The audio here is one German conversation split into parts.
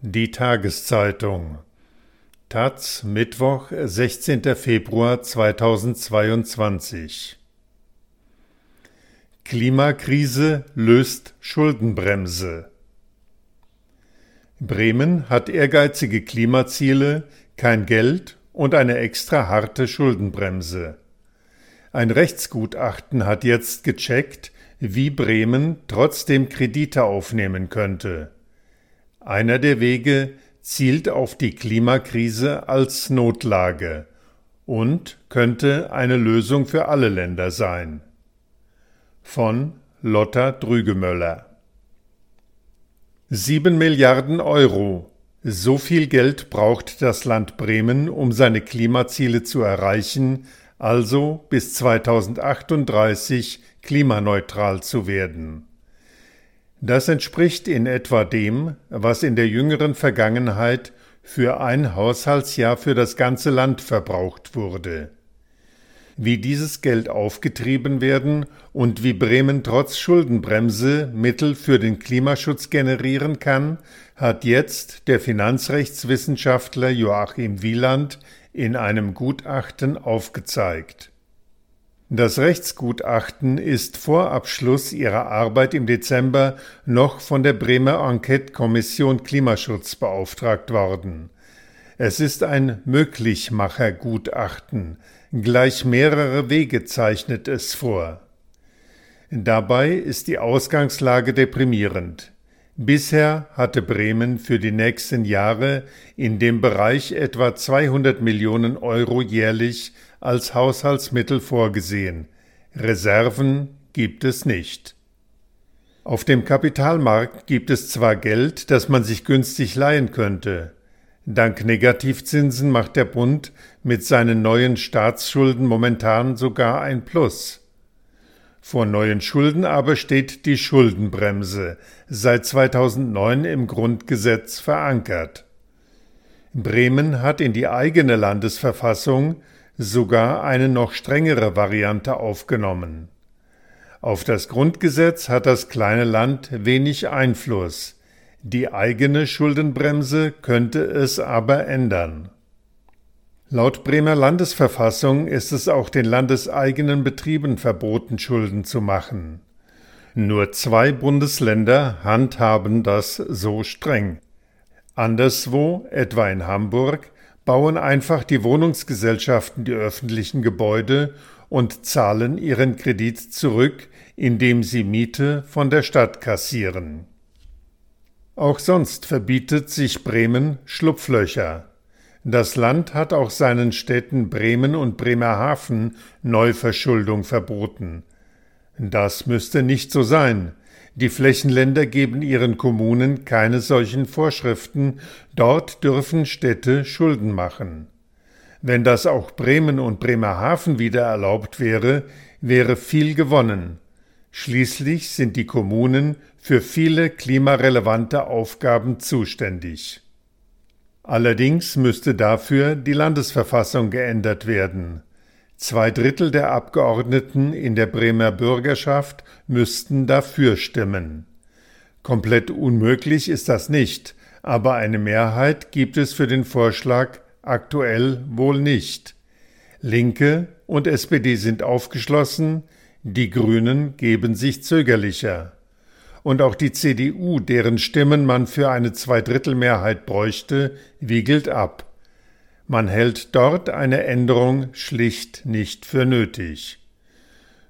Die Tageszeitung Taz Mittwoch, 16. Februar 2022 Klimakrise löst Schuldenbremse Bremen hat ehrgeizige Klimaziele, kein Geld und eine extra harte Schuldenbremse. Ein Rechtsgutachten hat jetzt gecheckt, wie Bremen trotzdem Kredite aufnehmen könnte. Einer der Wege zielt auf die Klimakrise als Notlage und könnte eine Lösung für alle Länder sein. Von Lotta Drügemöller Sieben Milliarden Euro. So viel Geld braucht das Land Bremen, um seine Klimaziele zu erreichen, also bis 2038 klimaneutral zu werden. Das entspricht in etwa dem, was in der jüngeren Vergangenheit für ein Haushaltsjahr für das ganze Land verbraucht wurde. Wie dieses Geld aufgetrieben werden und wie Bremen trotz Schuldenbremse Mittel für den Klimaschutz generieren kann, hat jetzt der Finanzrechtswissenschaftler Joachim Wieland in einem Gutachten aufgezeigt. Das Rechtsgutachten ist vor Abschluss ihrer Arbeit im Dezember noch von der Bremer Enquete-Kommission Klimaschutz beauftragt worden. Es ist ein Möglichmachergutachten. Gleich mehrere Wege zeichnet es vor. Dabei ist die Ausgangslage deprimierend. Bisher hatte Bremen für die nächsten Jahre in dem Bereich etwa 200 Millionen Euro jährlich als Haushaltsmittel vorgesehen. Reserven gibt es nicht. Auf dem Kapitalmarkt gibt es zwar Geld, das man sich günstig leihen könnte. Dank Negativzinsen macht der Bund mit seinen neuen Staatsschulden momentan sogar ein Plus. Vor neuen Schulden aber steht die Schuldenbremse, seit 2009 im Grundgesetz verankert. Bremen hat in die eigene Landesverfassung sogar eine noch strengere Variante aufgenommen. Auf das Grundgesetz hat das kleine Land wenig Einfluss, die eigene Schuldenbremse könnte es aber ändern. Laut Bremer Landesverfassung ist es auch den landeseigenen Betrieben verboten, Schulden zu machen. Nur zwei Bundesländer handhaben das so streng. Anderswo, etwa in Hamburg, bauen einfach die Wohnungsgesellschaften die öffentlichen Gebäude und zahlen ihren Kredit zurück, indem sie Miete von der Stadt kassieren. Auch sonst verbietet sich Bremen Schlupflöcher. Das Land hat auch seinen Städten Bremen und Bremerhaven Neuverschuldung verboten. Das müsste nicht so sein. Die Flächenländer geben ihren Kommunen keine solchen Vorschriften, dort dürfen Städte Schulden machen. Wenn das auch Bremen und Bremerhaven wieder erlaubt wäre, wäre viel gewonnen. Schließlich sind die Kommunen für viele klimarelevante Aufgaben zuständig. Allerdings müsste dafür die Landesverfassung geändert werden. Zwei Drittel der Abgeordneten in der Bremer Bürgerschaft müssten dafür stimmen. Komplett unmöglich ist das nicht, aber eine Mehrheit gibt es für den Vorschlag aktuell wohl nicht. Linke und SPD sind aufgeschlossen, die Grünen geben sich zögerlicher und auch die CDU, deren Stimmen man für eine Zweidrittelmehrheit bräuchte, wiegelt ab. Man hält dort eine Änderung schlicht nicht für nötig.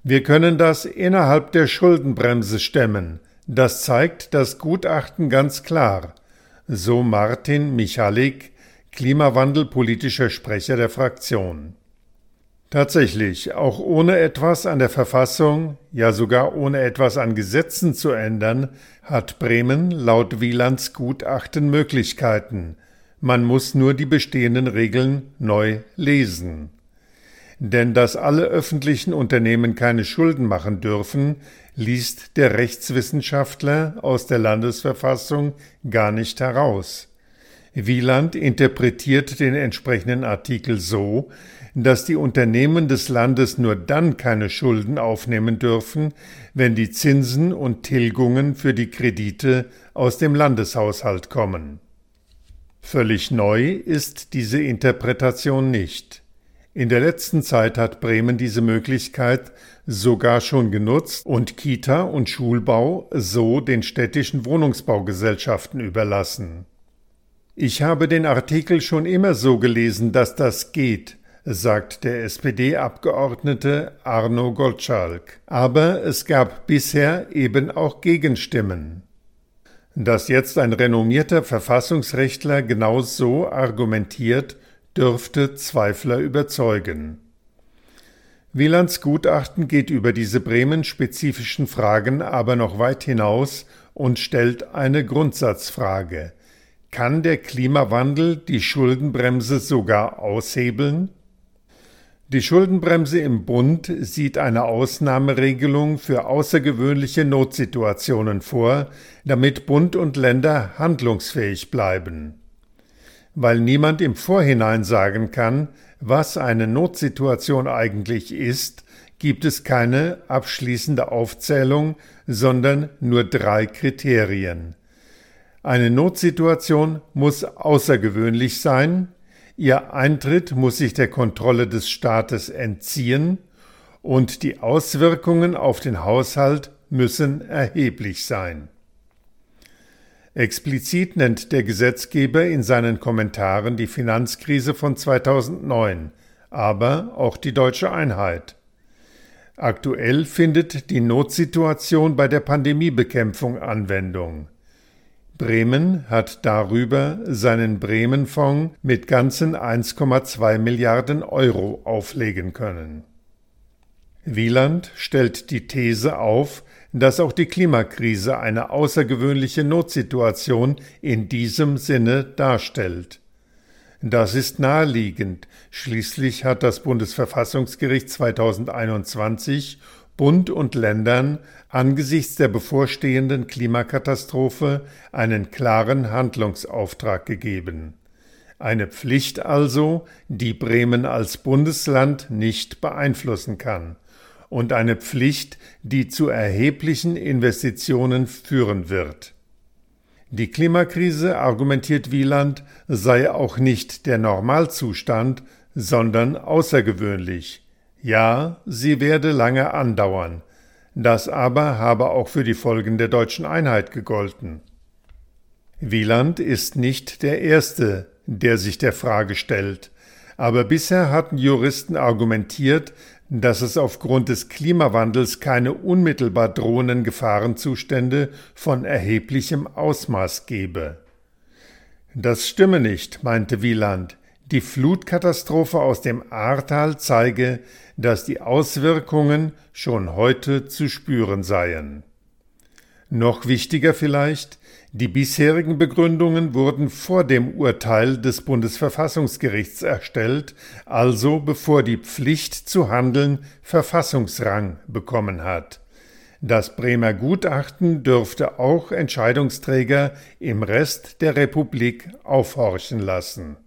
Wir können das innerhalb der Schuldenbremse stemmen. Das zeigt das Gutachten ganz klar. So Martin Michalik, klimawandelpolitischer Sprecher der Fraktion. Tatsächlich, auch ohne etwas an der Verfassung, ja sogar ohne etwas an Gesetzen zu ändern, hat Bremen laut Wielands Gutachten Möglichkeiten. Man muss nur die bestehenden Regeln neu lesen. Denn dass alle öffentlichen Unternehmen keine Schulden machen dürfen, liest der Rechtswissenschaftler aus der Landesverfassung gar nicht heraus. Wieland interpretiert den entsprechenden Artikel so, dass die Unternehmen des Landes nur dann keine Schulden aufnehmen dürfen, wenn die Zinsen und Tilgungen für die Kredite aus dem Landeshaushalt kommen. Völlig neu ist diese Interpretation nicht. In der letzten Zeit hat Bremen diese Möglichkeit sogar schon genutzt und Kita und Schulbau so den städtischen Wohnungsbaugesellschaften überlassen. Ich habe den Artikel schon immer so gelesen, dass das geht, sagt der SPD-Abgeordnete Arno Gottschalk. Aber es gab bisher eben auch Gegenstimmen. Dass jetzt ein renommierter Verfassungsrechtler genau so argumentiert, dürfte Zweifler überzeugen. Wielands Gutachten geht über diese Bremen-spezifischen Fragen aber noch weit hinaus und stellt eine Grundsatzfrage. Kann der Klimawandel die Schuldenbremse sogar aushebeln? Die Schuldenbremse im Bund sieht eine Ausnahmeregelung für außergewöhnliche Notsituationen vor, damit Bund und Länder handlungsfähig bleiben weil niemand im Vorhinein sagen kann, was eine Notsituation eigentlich ist, gibt es keine abschließende Aufzählung, sondern nur drei Kriterien. Eine Notsituation muss außergewöhnlich sein, ihr Eintritt muss sich der Kontrolle des Staates entziehen und die Auswirkungen auf den Haushalt müssen erheblich sein. Explizit nennt der Gesetzgeber in seinen Kommentaren die Finanzkrise von 2009, aber auch die deutsche Einheit. Aktuell findet die Notsituation bei der Pandemiebekämpfung Anwendung. Bremen hat darüber seinen Bremen-Fonds mit ganzen 1,2 Milliarden Euro auflegen können. Wieland stellt die These auf, dass auch die Klimakrise eine außergewöhnliche Notsituation in diesem Sinne darstellt. Das ist naheliegend. Schließlich hat das Bundesverfassungsgericht 2021 Bund und Ländern angesichts der bevorstehenden Klimakatastrophe einen klaren Handlungsauftrag gegeben. Eine Pflicht also, die Bremen als Bundesland nicht beeinflussen kann und eine Pflicht, die zu erheblichen Investitionen führen wird. Die Klimakrise, argumentiert Wieland, sei auch nicht der Normalzustand, sondern außergewöhnlich. Ja, sie werde lange andauern. Das aber habe auch für die Folgen der deutschen Einheit gegolten. Wieland ist nicht der Erste, der sich der Frage stellt, aber bisher hatten Juristen argumentiert, dass es aufgrund des Klimawandels keine unmittelbar drohenden Gefahrenzustände von erheblichem Ausmaß gebe. Das stimme nicht, meinte Wieland. Die Flutkatastrophe aus dem Ahrtal zeige, dass die Auswirkungen schon heute zu spüren seien. Noch wichtiger vielleicht, die bisherigen Begründungen wurden vor dem Urteil des Bundesverfassungsgerichts erstellt, also bevor die Pflicht zu handeln Verfassungsrang bekommen hat. Das Bremer Gutachten dürfte auch Entscheidungsträger im Rest der Republik aufhorchen lassen